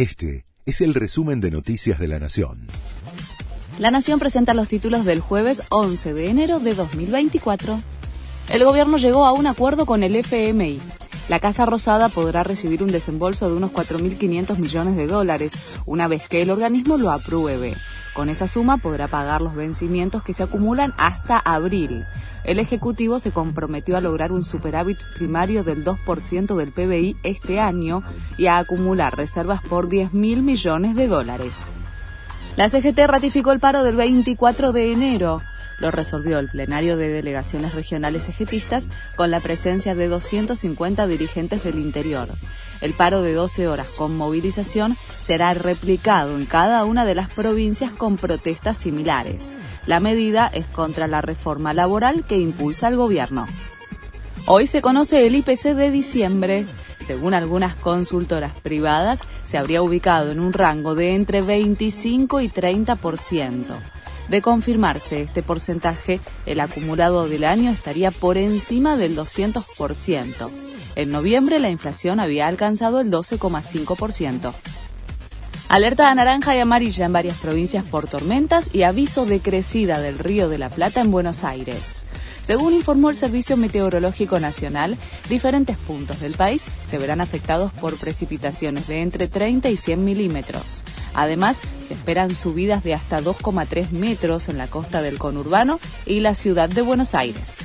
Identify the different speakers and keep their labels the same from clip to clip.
Speaker 1: Este es el resumen de Noticias de la Nación.
Speaker 2: La Nación presenta los títulos del jueves 11 de enero de 2024. El gobierno llegó a un acuerdo con el FMI. La Casa Rosada podrá recibir un desembolso de unos 4.500 millones de dólares una vez que el organismo lo apruebe. Con esa suma podrá pagar los vencimientos que se acumulan hasta abril. El Ejecutivo se comprometió a lograr un superávit primario del 2% del PBI este año y a acumular reservas por 10 mil millones de dólares. La CGT ratificó el paro del 24 de enero. Lo resolvió el plenario de delegaciones regionales ejetistas con la presencia de 250 dirigentes del interior. El paro de 12 horas con movilización será replicado en cada una de las provincias con protestas similares. La medida es contra la reforma laboral que impulsa el gobierno. Hoy se conoce el IPC de diciembre. Según algunas consultoras privadas, se habría ubicado en un rango de entre 25 y 30%. De confirmarse este porcentaje, el acumulado del año estaría por encima del 200%. En noviembre la inflación había alcanzado el 12,5%. Alerta a naranja y amarilla en varias provincias por tormentas y aviso de crecida del río de la Plata en Buenos Aires. Según informó el Servicio Meteorológico Nacional, diferentes puntos del país se verán afectados por precipitaciones de entre 30 y 100 milímetros. Además, se esperan subidas de hasta 2,3 metros en la costa del conurbano y la ciudad de Buenos Aires.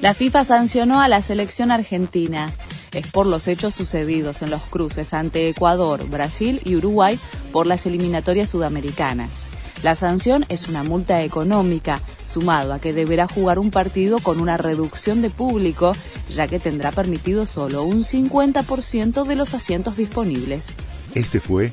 Speaker 2: La FIFA sancionó a la selección argentina. Es por los hechos sucedidos en los cruces ante Ecuador, Brasil y Uruguay por las eliminatorias sudamericanas. La sanción es una multa económica, sumado a que deberá jugar un partido con una reducción de público, ya que tendrá permitido solo un 50% de los asientos disponibles.
Speaker 1: Este fue